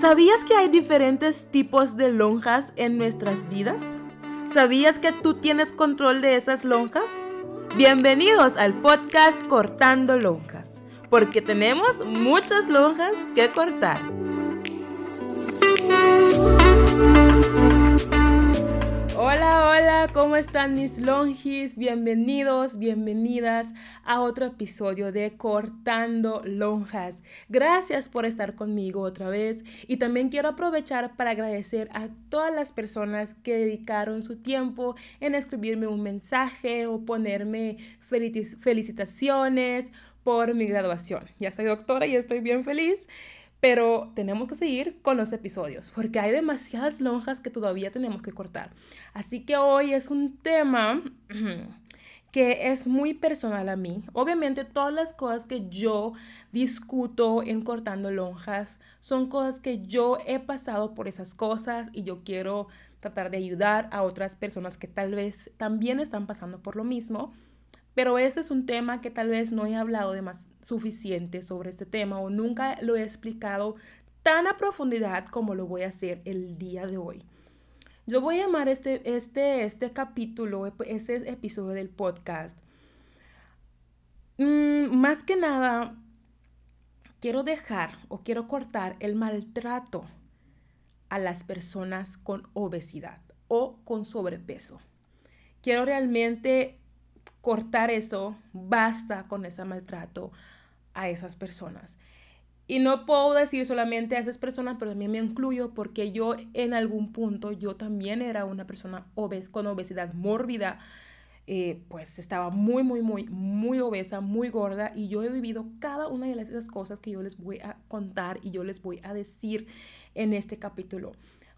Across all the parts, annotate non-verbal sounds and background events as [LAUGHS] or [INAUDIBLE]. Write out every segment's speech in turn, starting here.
¿Sabías que hay diferentes tipos de lonjas en nuestras vidas? ¿Sabías que tú tienes control de esas lonjas? Bienvenidos al podcast Cortando Lonjas, porque tenemos muchas lonjas que cortar. Hola, hola, ¿cómo están mis longis? Bienvenidos, bienvenidas a otro episodio de Cortando Lonjas. Gracias por estar conmigo otra vez y también quiero aprovechar para agradecer a todas las personas que dedicaron su tiempo en escribirme un mensaje o ponerme felicitaciones por mi graduación. Ya soy doctora y estoy bien feliz. Pero tenemos que seguir con los episodios porque hay demasiadas lonjas que todavía tenemos que cortar. Así que hoy es un tema [CLEARS THROAT] que es muy personal a mí. Obviamente todas las cosas que yo discuto en cortando lonjas son cosas que yo he pasado por esas cosas y yo quiero tratar de ayudar a otras personas que tal vez también están pasando por lo mismo. Pero ese es un tema que tal vez no he hablado de suficiente sobre este tema o nunca lo he explicado tan a profundidad como lo voy a hacer el día de hoy. Yo voy a llamar este, este, este capítulo, este episodio del podcast. Mm, más que nada, quiero dejar o quiero cortar el maltrato a las personas con obesidad o con sobrepeso. Quiero realmente cortar eso, basta con ese maltrato a esas personas. Y no puedo decir solamente a esas personas, pero también me incluyo porque yo en algún punto, yo también era una persona obes con obesidad mórbida, eh, pues estaba muy, muy, muy, muy obesa, muy gorda y yo he vivido cada una de esas cosas que yo les voy a contar y yo les voy a decir en este capítulo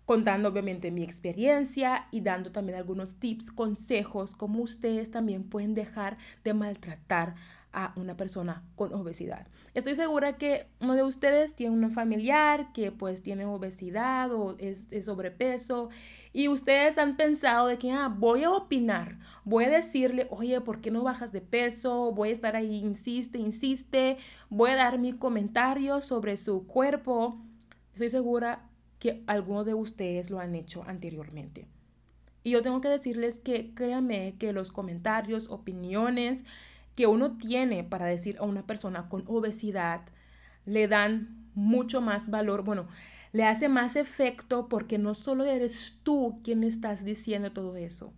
contando obviamente mi experiencia y dando también algunos tips, consejos, como ustedes también pueden dejar de maltratar a una persona con obesidad. Estoy segura que uno de ustedes tiene un familiar que pues tiene obesidad o es, sobrepeso y ustedes han pensado de que ah, voy a opinar, voy a decirle, oye, ¿por qué no bajas de peso? Voy a estar ahí, insiste, insiste, voy a dar mi comentario sobre su cuerpo. Estoy segura que algunos de ustedes lo han hecho anteriormente. Y yo tengo que decirles que créanme que los comentarios, opiniones que uno tiene para decir a una persona con obesidad le dan mucho más valor, bueno, le hace más efecto porque no solo eres tú quien estás diciendo todo eso.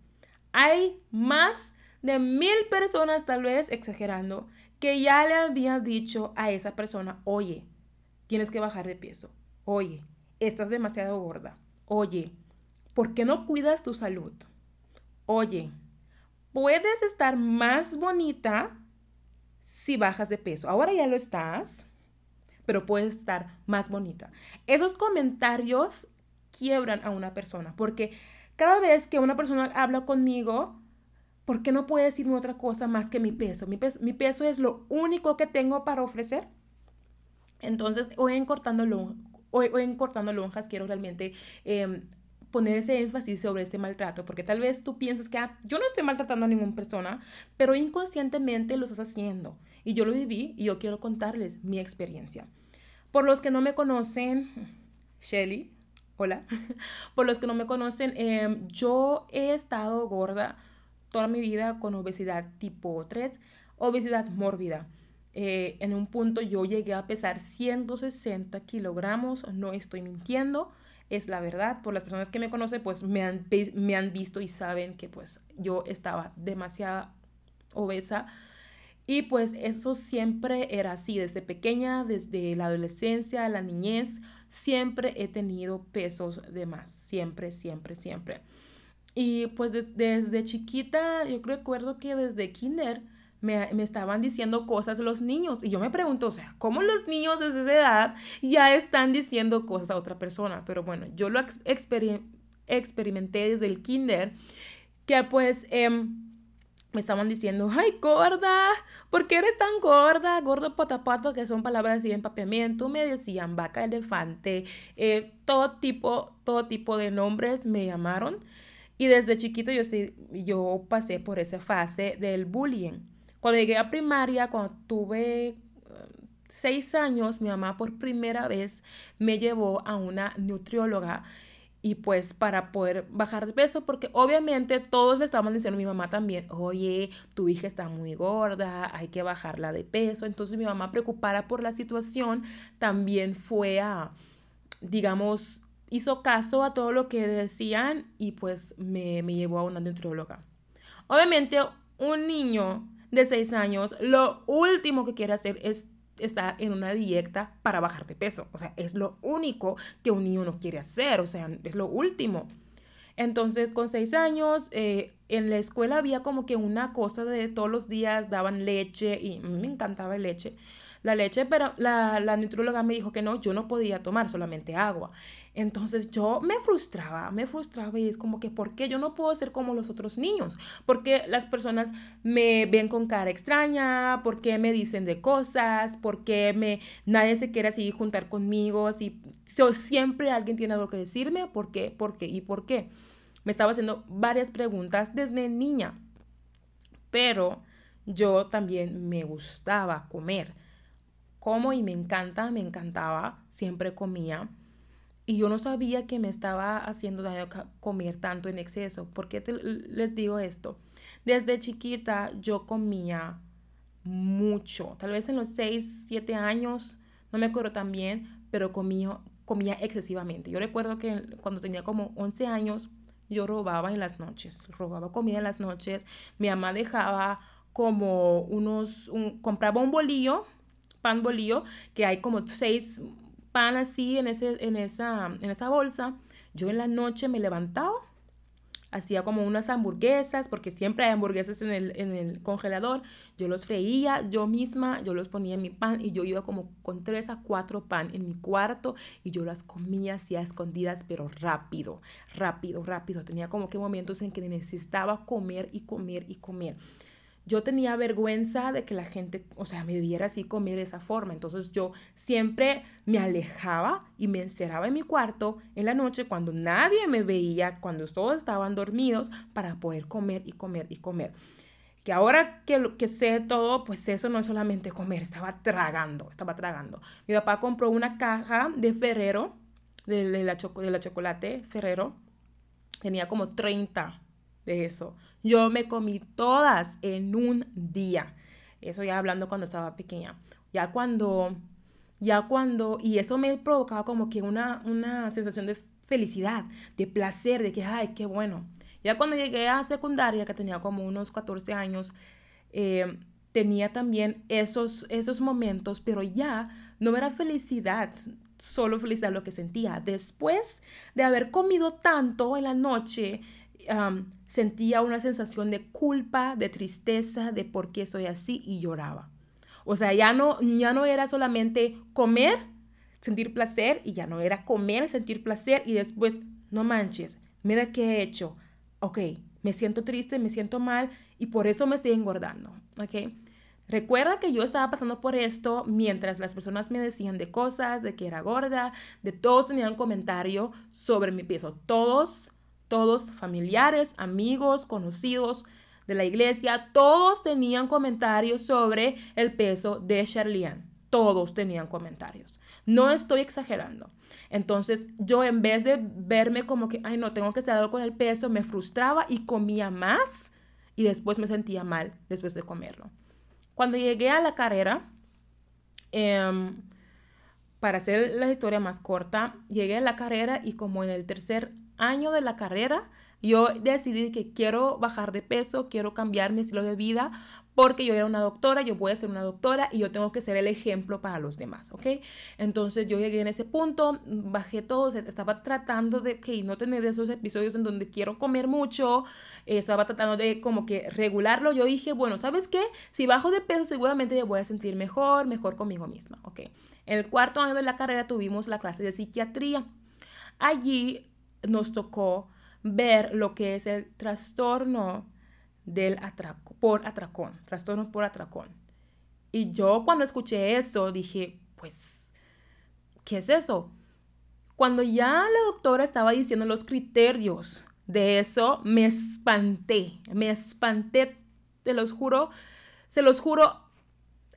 Hay más de mil personas, tal vez exagerando, que ya le habían dicho a esa persona, oye, tienes que bajar de peso. Oye, estás demasiado gorda. Oye, ¿por qué no cuidas tu salud? Oye, puedes estar más bonita si bajas de peso. Ahora ya lo estás, pero puedes estar más bonita. Esos comentarios quiebran a una persona porque cada vez que una persona habla conmigo, ¿por qué no puede decirme otra cosa más que mi peso? Mi peso, mi peso es lo único que tengo para ofrecer. Entonces, hoy en cortándolo hoy, en Cortando Lonjas quiero realmente em, poner ese énfasis sobre este maltrato, porque tal vez tú piensas que ah, yo no estoy maltratando a ninguna persona, pero inconscientemente lo estás haciendo. Y yo lo viví y yo quiero contarles mi experiencia. Por los que no me conocen, Shelly, hola. [LAUGHS] Por los que no me conocen, em, yo he estado gorda toda mi vida con obesidad tipo 3, obesidad mórbida. Eh, en un punto yo llegué a pesar 160 kilogramos, no estoy mintiendo, es la verdad. Por las personas que me conocen, pues me han, me han visto y saben que pues yo estaba demasiado obesa. Y pues eso siempre era así, desde pequeña, desde la adolescencia, la niñez, siempre he tenido pesos de más, siempre, siempre, siempre. Y pues desde chiquita, yo recuerdo que desde kinder, me, estaban diciendo cosas los niños. Y yo me pregunto, o sea, ¿cómo los niños de esa edad ya están diciendo cosas a otra persona? Pero bueno, yo lo experimenté desde el kinder, que pues... Em, me estaban diciendo, ay, gorda, ¿por qué eres tan gorda? Gordo potapato, que son palabras así de empapeamiento. Me decían vaca, elefante, eh, todo tipo, todo tipo de nombres me llamaron. Y desde chiquito yo, yo pasé por esa fase del bullying. Cuando llegué a primaria, cuando tuve seis años mi mamá por primera vez me llevó a una nutrióloga y pues para poder bajar de peso, porque obviamente todos le estaban diciendo a mi mamá también, oye, tu hija está muy gorda, hay que bajarla de peso. Entonces mi mamá preocupada por la situación también fue a, digamos, hizo caso a todo lo que decían y pues me, me llevó a una nutrióloga. Obviamente un niño de 6 años, lo último que quiere hacer es está en una dieta para bajar de peso. O sea, es lo único que un niño no quiere hacer. O sea, es lo último. Entonces, con seis años, eh, en la escuela había como que una cosa de todos los días daban leche y me encantaba el leche la leche, pero la, la nutróloga me dijo que no, yo no podía tomar solamente agua. Entonces yo me frustraba, me frustraba y es como que, ¿por qué yo no puedo ser como los otros niños? Porque las personas me ven con cara extraña, ¿por qué me dicen de cosas? ¿Por qué me, nadie se quiere así juntar conmigo? Si, siempre alguien tiene algo que decirme, ¿por qué? ¿Por qué? ¿Y por qué? Me estaba haciendo varias preguntas desde niña, pero yo también me gustaba comer como y me encanta, me encantaba, siempre comía. Y yo no sabía que me estaba haciendo daño comer tanto en exceso. ¿Por qué les digo esto? Desde chiquita yo comía mucho. Tal vez en los 6, 7 años, no me acuerdo tan bien, pero comía, comía excesivamente. Yo recuerdo que cuando tenía como 11 años, yo robaba en las noches. Robaba comida en las noches. Mi mamá dejaba como unos, compraba un bolillo pan bolillo, que hay como seis pan así en, ese, en, esa, en esa bolsa. Yo en la noche me levantaba, hacía como unas hamburguesas, porque siempre hay hamburguesas en el, en el congelador. Yo los freía yo misma, yo los ponía en mi pan y yo iba como con tres a cuatro pan en mi cuarto y yo las comía así a escondidas, pero rápido, rápido, rápido. Tenía como que momentos en que necesitaba comer y comer y comer yo tenía vergüenza de que la gente, o sea, me viera así comer de esa forma. Entonces yo siempre me alejaba y me encerraba en mi cuarto en la noche cuando nadie me veía, cuando todos estaban dormidos, para poder comer y comer y comer. Que ahora que, que sé todo, pues eso no es solamente comer, estaba tragando, estaba tragando. Mi papá compró una caja de Ferrero, de, la, de la chocolate Ferrero. Tenía como 30 de eso. Yo me comí todas en un día. Eso ya hablando cuando estaba pequeña. Ya cuando, ya cuando, y eso me provocaba como que una, una sensación de felicidad, de placer, de que, ay, qué bueno. Ya cuando llegué a secundaria, que tenía como unos 14 años, eh, tenía también esos, esos momentos, pero ya no era felicidad, solo felicidad lo que sentía. Después de haber comido tanto en la noche, sentía una sensación de culpa, de tristeza, de por qué soy así y lloraba. O sea, ya no, ya no era solamente comer, sentir placer y ya no era comer, sentir placer y después, no manches, mira qué he hecho. Ok, me siento triste, me siento mal y por eso me estoy engordando. Ok. Recuerda que yo estaba pasando por esto mientras las personas me decían de cosas, de que era gorda, de todos tenían comentario sobre mi peso. Todos todos familiares, amigos, conocidos de la iglesia, todos tenían comentarios sobre el peso de Charliane. Todos tenían comentarios. No estoy exagerando. Entonces yo en vez de verme como que, ay no, tengo que estar con el peso, me frustraba y comía más y después me sentía mal después de comerlo. Cuando llegué a la carrera, em, para hacer la historia más corta, llegué a la carrera y como en el tercer año de la carrera, yo decidí que quiero bajar de peso, quiero cambiar mi estilo de vida, porque yo era una doctora, yo voy a ser una doctora y yo tengo que ser el ejemplo para los demás, ¿ok? Entonces yo llegué en ese punto, bajé todo, estaba tratando de que no tener esos episodios en donde quiero comer mucho, estaba tratando de como que regularlo. Yo dije, bueno, ¿sabes qué? Si bajo de peso seguramente yo voy a sentir mejor, mejor conmigo misma, ¿ok? En el cuarto año de la carrera tuvimos la clase de psiquiatría. Allí nos tocó ver lo que es el trastorno del atraco, por atracón, trastorno por atracón. Y yo cuando escuché eso dije, pues, ¿qué es eso? Cuando ya la doctora estaba diciendo los criterios de eso, me espanté, me espanté, te los juro, se los juro,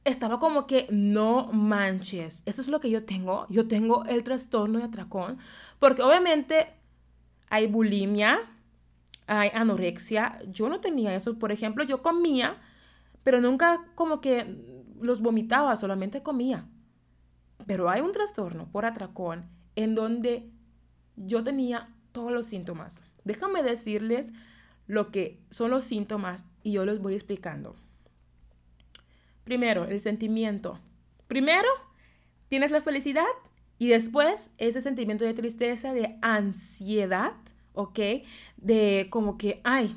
estaba como que no manches. Eso es lo que yo tengo. Yo tengo el trastorno de atracón. Porque obviamente hay bulimia, hay anorexia. Yo no tenía eso. Por ejemplo, yo comía, pero nunca como que los vomitaba, solamente comía. Pero hay un trastorno por atracón en donde yo tenía todos los síntomas. Déjame decirles lo que son los síntomas y yo los voy explicando. Primero, el sentimiento. Primero, tienes la felicidad y después ese sentimiento de tristeza, de ansiedad, ¿ok? De como que, ay,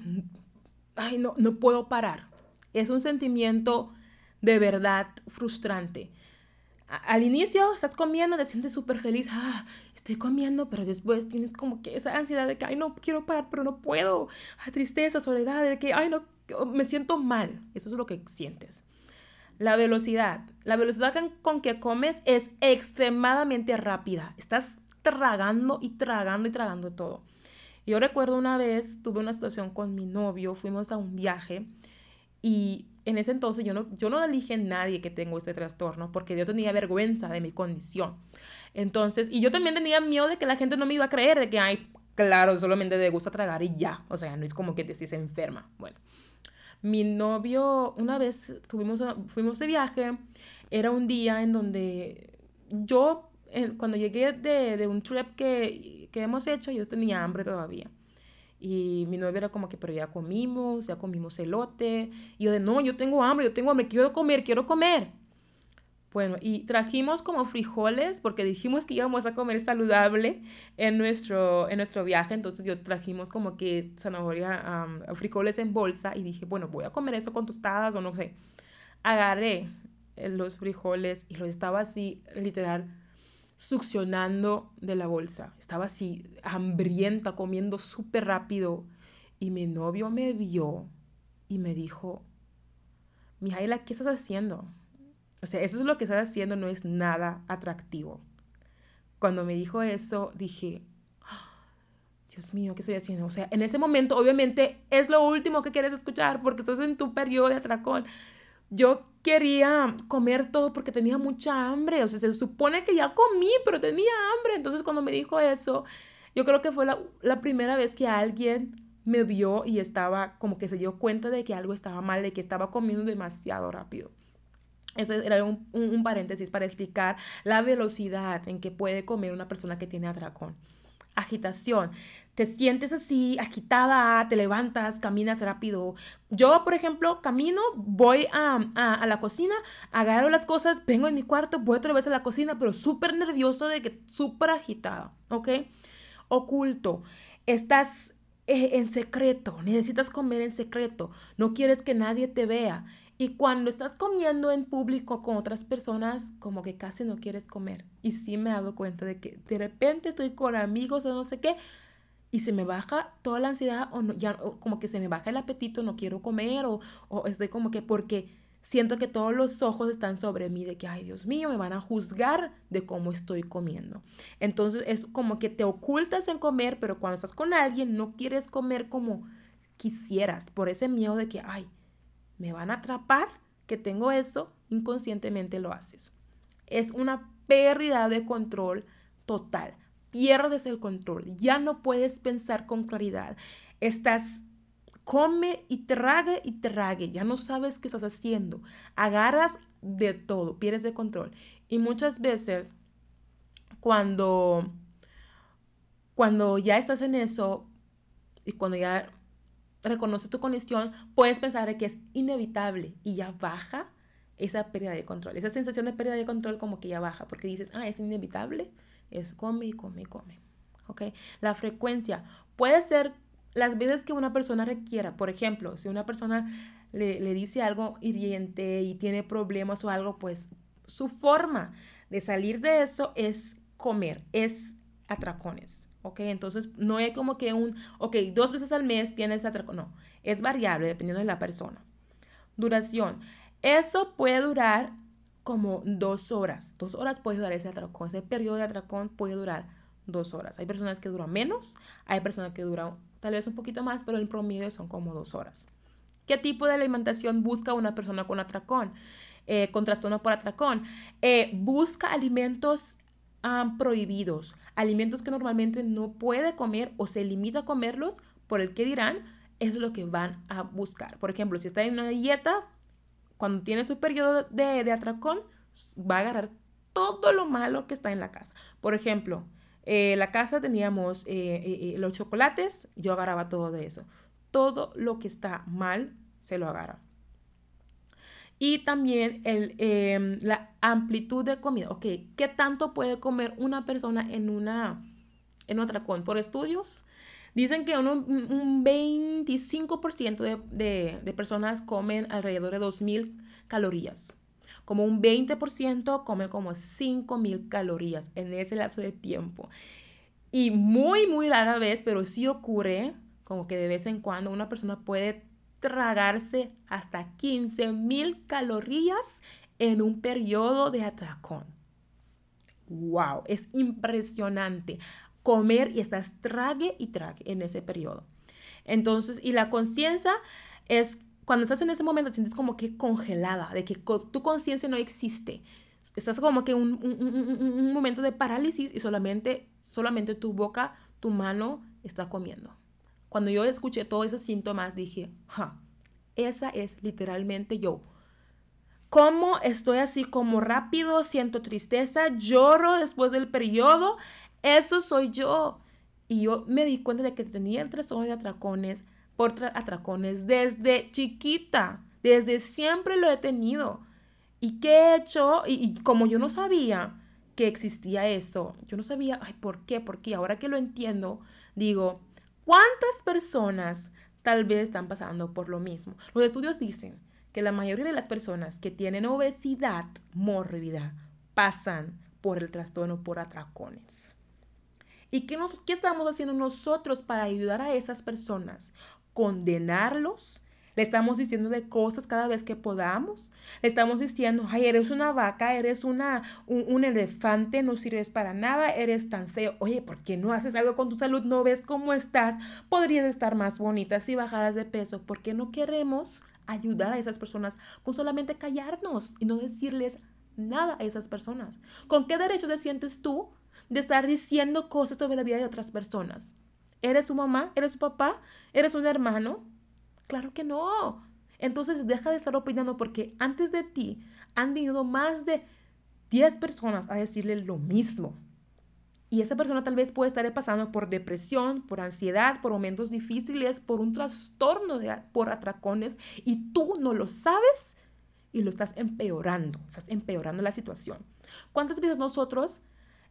ay, no, no puedo parar. Es un sentimiento de verdad frustrante. al inicio estás comiendo, te sientes súper feliz, ah, estoy comiendo, pero después tienes como que esa ansiedad de que, ay, no quiero parar, pero no puedo, ah, tristeza, soledad, de que, ay, no, me siento mal. Eso es lo que sientes. La velocidad. La velocidad con que comes es extremadamente rápida. Estás tragando y tragando y tragando todo. Yo recuerdo una vez, tuve una situación con mi novio, fuimos a un viaje y en ese entonces yo no, yo no dije a nadie que tengo este trastorno porque yo tenía vergüenza de mi condición. Entonces, y yo también tenía miedo de que la gente no me iba a creer, de que, ay, claro, solamente te gusta tragar y ya. O sea, no es como que te estés enferma. Bueno, mi novio, una vez tuvimos, fuimos de viaje, era un día en donde yo, cuando llegué de, de un trip que, que hemos hecho, yo tenía hambre todavía. Y mi novia era como que, pero ya comimos, ya comimos elote. Y yo de, no, yo tengo hambre, yo tengo hambre, quiero comer, quiero comer. Bueno, y trajimos como frijoles porque dijimos que íbamos a comer saludable en nuestro, en nuestro viaje. Entonces yo trajimos como que zanahoria, frijoles en bolsa y dije, bueno, voy a comer eso con tostadas o no sé. Agarré los frijoles y los estaba así, literal, succionando de la bolsa. Estaba así hambrienta, comiendo súper rápido. Y mi novio me vio y me dijo, Mijaila, ¿qué estás haciendo? O sea, eso es lo que estás haciendo, no es nada atractivo. Cuando me dijo eso, dije, ah, Dios mío, ¿qué estoy haciendo? O sea, en ese momento, obviamente, es lo último que quieres escuchar porque estás en tu periodo de atracón. Yo quería comer todo porque tenía mucha hambre. O sea, se supone que ya comí, pero tenía hambre. Entonces cuando me dijo eso, yo creo que fue la, primera vez que alguien me vio y estaba como que se dio cuenta de que algo estaba mal, de que estaba comiendo demasiado rápido. Eso era un, un paréntesis para explicar la velocidad en que puede comer una persona que tiene atracón. Agitación te sientes así, agitada, te levantas, caminas rápido. Yo, por ejemplo, camino, voy a, a, la cocina, agarro las cosas, vengo en mi cuarto, voy otra vez a la cocina, pero súper nervioso de que súper agitada, ¿ok? Oculto. Estás eh, en secreto, necesitas comer en secreto, no quieres que nadie te vea. Y cuando estás comiendo en público con otras personas, como que casi no quieres comer. Y sí me he dado cuenta de que de repente estoy con amigos o no sé qué, y se me baja toda la ansiedad o ya como que se me baja el apetito, no quiero comer o, o estoy como que porque siento que todos los ojos están sobre mí de que, ay Dios mío, me van a juzgar de cómo estoy comiendo. Entonces es como que te ocultas en comer, pero cuando estás con alguien no quieres comer como quisieras por ese miedo de que, ay, me van a atrapar, que tengo eso, inconscientemente lo haces. Es una pérdida de control total pierdes el control, ya no puedes pensar con claridad. Estás come y trague y trague, ya no sabes qué estás haciendo. Agarras de todo, pierdes el control. Y muchas veces cuando cuando ya estás en eso y cuando ya reconoces tu condición, puedes pensar que es inevitable y ya baja esa pérdida de control. Esa sensación de pérdida de control como que ya baja porque dices, ah, es inevitable es come y come y come. ¿Ok? La frecuencia puede ser las veces que una persona requiera. Por ejemplo, si una persona le, le dice algo hiriente y tiene problemas o algo, pues su forma de salir de eso es comer, es atracones. ¿Ok? Entonces, no es como que un, ok, dos veces al mes tienes atracón, no, es variable dependiendo de la persona. Duración, eso puede durar como dos horas. Dos horas puede durar ese atracón. Ese periodo de atracón puede durar dos horas. Hay personas que duran menos, hay personas que duran tal vez un poquito más, pero el promedio son como dos horas. ¿Qué tipo de alimentación busca una persona con atracón? eh, con por atracón. Eh, busca alimentos prohibidos, alimentos que normalmente no puede comer o se limita a comerlos por el que dirán, eso es lo que van a buscar. Por ejemplo, si está en una dieta, cuando tiene su periodo de, de atracón, va a agarrar todo lo malo que está en la casa. Por ejemplo, eh, la casa teníamos eh, los chocolates, yo agarraba todo de eso. Todo lo que está mal se lo agarra. Y también el, em, la amplitud de comida. Ok, ¿qué tanto puede comer una persona en una en otra con? Por estudios, dicen que un, 25% de, de, de, personas comen alrededor de 2.000 calorías. Como un 20% come como 5.000 calorías en ese lapso de tiempo. Y muy, muy rara vez, pero sí ocurre, como que de vez en cuando una persona puede tragarse hasta 15 mil calorías en un periodo de atracón. ¡Wow! Es impresionante comer y estás trague y trague en ese periodo. Entonces, y la conciencia es cuando estás en ese momento, sientes como que congelada, de que tu conciencia no existe. Estás como que un, un, momento de parálisis y solamente, solamente tu boca, tu mano está comiendo. Cuando yo escuché todos esos síntomas, dije, ja, esa es literalmente yo. ¿Cómo estoy así como rápido? Siento tristeza, lloro después del periodo. Eso soy yo. Y yo me di cuenta de que tenía el trastorno de atracones por atracones desde chiquita. Desde siempre lo he tenido. ¿Y qué he hecho? Y, y, como yo no sabía que existía eso, yo no sabía, ay, ¿por qué? Porque ahora que lo entiendo, digo, ¿Cuántas personas tal vez están pasando por lo mismo? Los estudios dicen que la mayoría de las personas que tienen obesidad mórbida pasan por el trastorno por atracones. ¿Y qué, nos, qué estamos haciendo nosotros para ayudar a esas personas? ¿Condenarlos? Estamos diciendo de cosas cada vez que podamos. Estamos diciendo, ay, eres una vaca, eres una, un, elefante, no sirves para nada, eres tan feo. Oye, ¿por qué no haces algo con tu salud? ¿No ves cómo estás? Podrías estar más bonita si bajaras de peso. ¿Por qué no queremos ayudar a esas personas con solamente callarnos y no decirles nada a esas personas? ¿Con qué derecho te sientes tú de estar diciendo cosas sobre la vida de otras personas? ¿Eres su mamá? ¿Eres su papá? ¿Eres un hermano? Claro que no. Entonces deja de estar opinando porque antes de ti han venido más de 10 personas a decirle lo mismo. Y esa persona tal vez puede estar pasando por depresión, por ansiedad, por momentos difíciles, por un trastorno de, por atracones y tú no lo sabes y lo estás empeorando, estás empeorando la situación. ¿Cuántas veces nosotros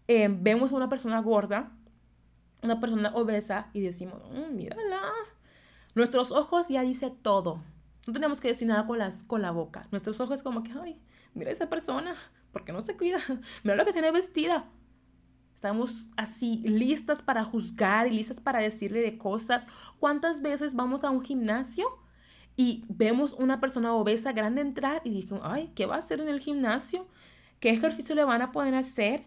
eh, vemos a una persona gorda, una persona obesa y decimos, mm, mírala, Nuestros ojos ya dice todo. No tenemos que decir nada con, las, con la boca. Nuestros ojos como que, ay, mira esa persona, ¿por qué no se cuida? [LAUGHS] Mira lo que tiene vestida. Estamos así listas para juzgar y listas para decirle de cosas. ¿Cuántas veces vamos a un gimnasio y vemos una persona obesa grande entrar y dicen, ay, ¿qué va a hacer en el gimnasio? ¿Qué ejercicio le van a poder hacer?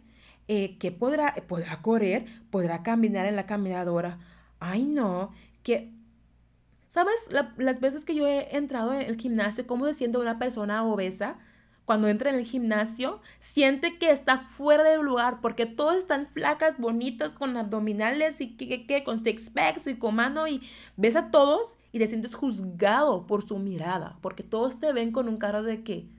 Eh, ¿Qué podrá, podrá correr? ¿Podrá caminar en la caminadora? Ay, no, que ¿Sabes las veces que yo he entrado en el gimnasio, cómo se siente una persona obesa? Cuando entra en el gimnasio, siente que está fuera del lugar porque todas están flacas, bonitas, con abdominales y que, que, con six packs y con mano y ves a todos y te sientes juzgado por su mirada porque todos te ven con un cara de que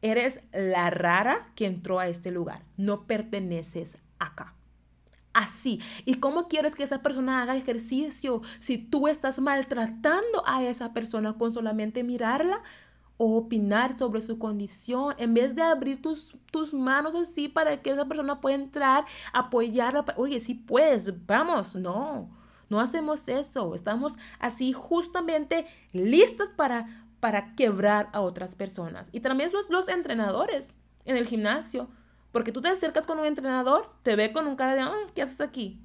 eres la rara que entró a este lugar, no perteneces acá así. ¿Y cómo quieres que esa persona haga ejercicio si tú estás maltratando a esa persona con solamente mirarla? o opinar sobre su condición, en vez de abrir tus, tus manos así para que esa persona pueda entrar, apoyarla. Oye, si puedes, vamos, no, no hacemos eso. Estamos así justamente listas para, para quebrar a otras personas. Y también los, los entrenadores en el gimnasio porque tú te acercas con un entrenador, te ve con un cara de, ¿qué haces aquí?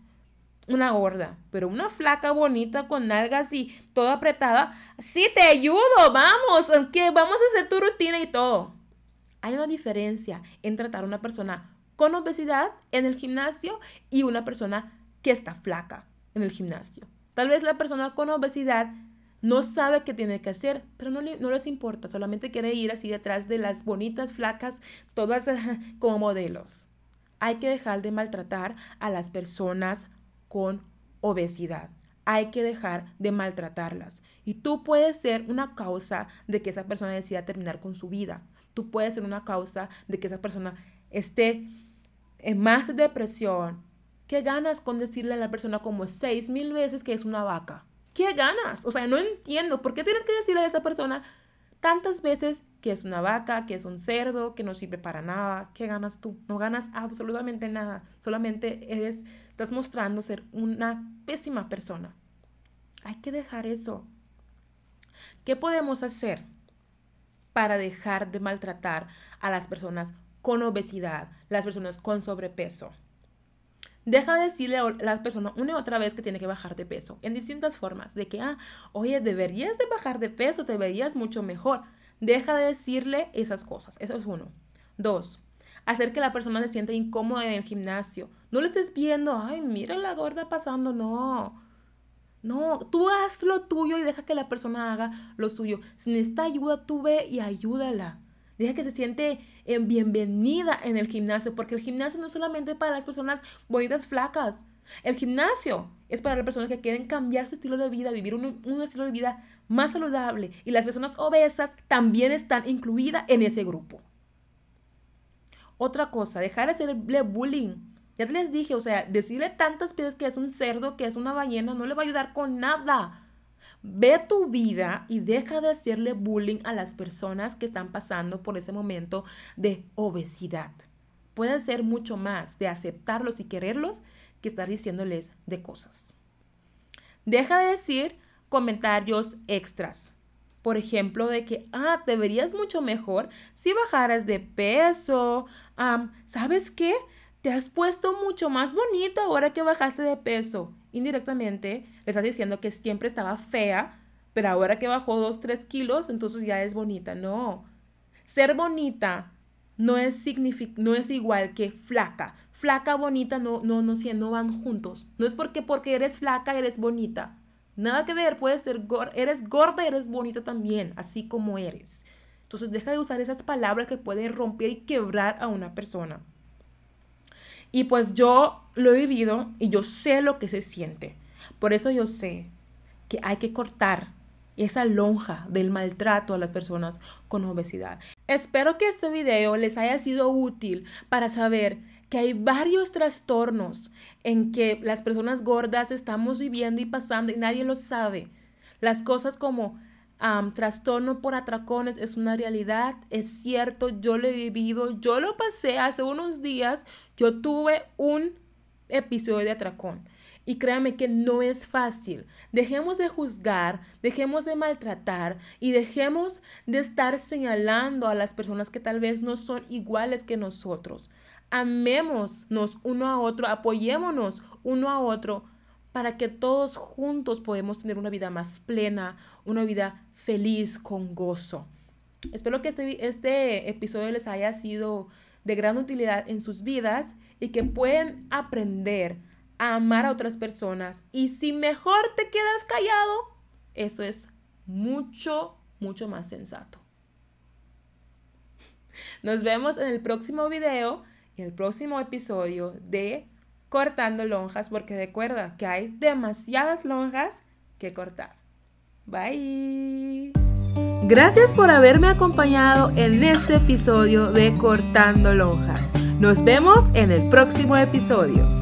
Una gorda, pero una flaca bonita con nalgas y toda apretada. Sí, te ayudo, vamos, que vamos a hacer tu rutina y todo. Hay una diferencia en tratar a una persona con obesidad en el gimnasio y una persona que está flaca en el gimnasio. Tal vez la persona con obesidad no sabe qué tiene que hacer, pero no, no les importa, solamente quiere ir así detrás de las bonitas, flacas, todas [LAUGHS] como modelos. Hay que dejar de maltratar a las personas con obesidad. Hay que dejar de maltratarlas. Y tú puedes ser una causa de que esa persona decida terminar con su vida. Tú puedes ser una causa de que esa persona esté en más depresión. ¿Qué ganas con decirle a la persona como seis mil veces que es una vaca? ¿Qué ganas? O sea, no entiendo. ¿Por qué tienes que decirle a esa persona tantas veces que es una vaca, que es un cerdo, que no sirve para nada? ¿Qué ganas tú? No ganas absolutamente nada. Solamente eres, estás mostrando ser una pésima persona. Hay que dejar eso. ¿Qué podemos hacer para dejar de maltratar a las personas con obesidad, las personas con sobrepeso? Deja de decirle a la persona una y otra vez que tiene que bajar de peso en distintas formas. De que, ah, oye, deberías de bajar de peso, te verías mucho mejor. Deja de decirle esas cosas. Eso es uno. Dos, hacer que la persona se sienta incómoda en el gimnasio. No le estés viendo, ay, mira la gorda pasando. No. No, tú haz lo tuyo y deja que la persona haga lo suyo. Si necesita ayuda, tú ve y ayúdala. Deja que se siente en bienvenida en el gimnasio, porque el gimnasio no es solamente para las personas bonitas, flacas. El gimnasio es para las personas que quieren cambiar su estilo de vida, vivir un, un estilo de vida más saludable. Y las personas obesas también están incluidas en ese grupo. Otra cosa, dejar de hacerle bullying. Ya les dije, o sea, decirle tantas veces que es un cerdo, que es una ballena, no le va a ayudar con nada. Ve tu vida y deja de hacerle bullying a las personas que están pasando por ese momento de obesidad. Puede ser mucho más de aceptarlos y quererlos que estar diciéndoles de cosas. Deja de decir comentarios extras. Por ejemplo, de que, ah, te verías mucho mejor si bajaras de peso. ¿Sabes qué? Te has puesto mucho más bonita ahora que bajaste de peso indirectamente le estás diciendo que siempre estaba fea, pero ahora que bajó 2, 3 kilos, entonces ya es bonita. No. Ser bonita no es, no es igual que flaca. Flaca, bonita, no, no, no, no van juntos. No es porque, porque eres flaca, eres bonita. Nada que ver, puedes ser, eres gorda, eres bonita también, así como eres. Entonces deja de usar esas palabras que pueden romper y quebrar a una persona. Y pues yo lo he vivido y yo sé lo que se siente. Por eso yo sé que hay que cortar esa lonja del maltrato a las personas con obesidad. Espero que este video les haya sido útil para saber que hay varios trastornos en que las personas gordas estamos viviendo y pasando y nadie lo sabe. Las cosas como trastorno por atracones es una realidad, es cierto, yo lo he vivido, yo lo pasé hace unos días, yo tuve un episodio de atracón. Y créanme que no es fácil. Dejemos de juzgar, dejemos de maltratar y dejemos de estar señalando a las personas que tal vez no son iguales que nosotros. Amémonos uno a otro, apoyémonos uno a otro para que todos juntos podamos tener una vida más plena, una vida feliz, con gozo. Espero que este, este episodio les haya sido de gran utilidad en sus vidas y que pueden aprender a amar a otras personas. Y si mejor te quedas callado, eso es mucho, mucho más sensato. Nos vemos en el próximo video, en el próximo episodio de Cortando Lonjas, porque recuerda que hay demasiadas lonjas que cortar. Bye. Gracias por haberme acompañado en este episodio de Cortando Lonjas. Nos vemos en el próximo episodio.